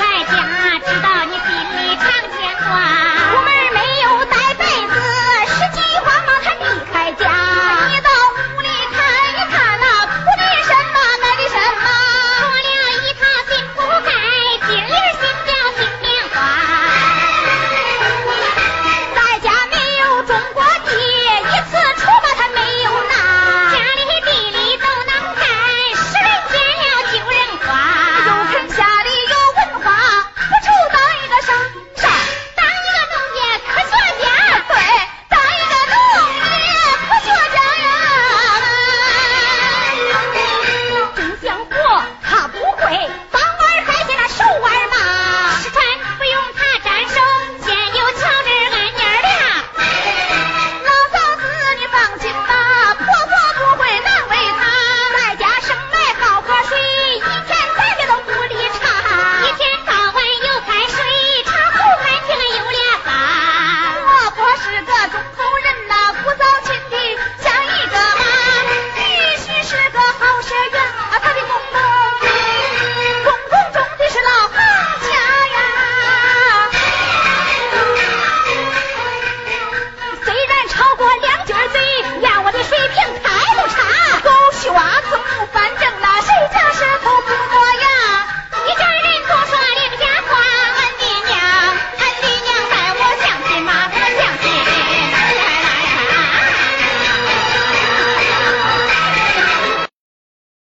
快点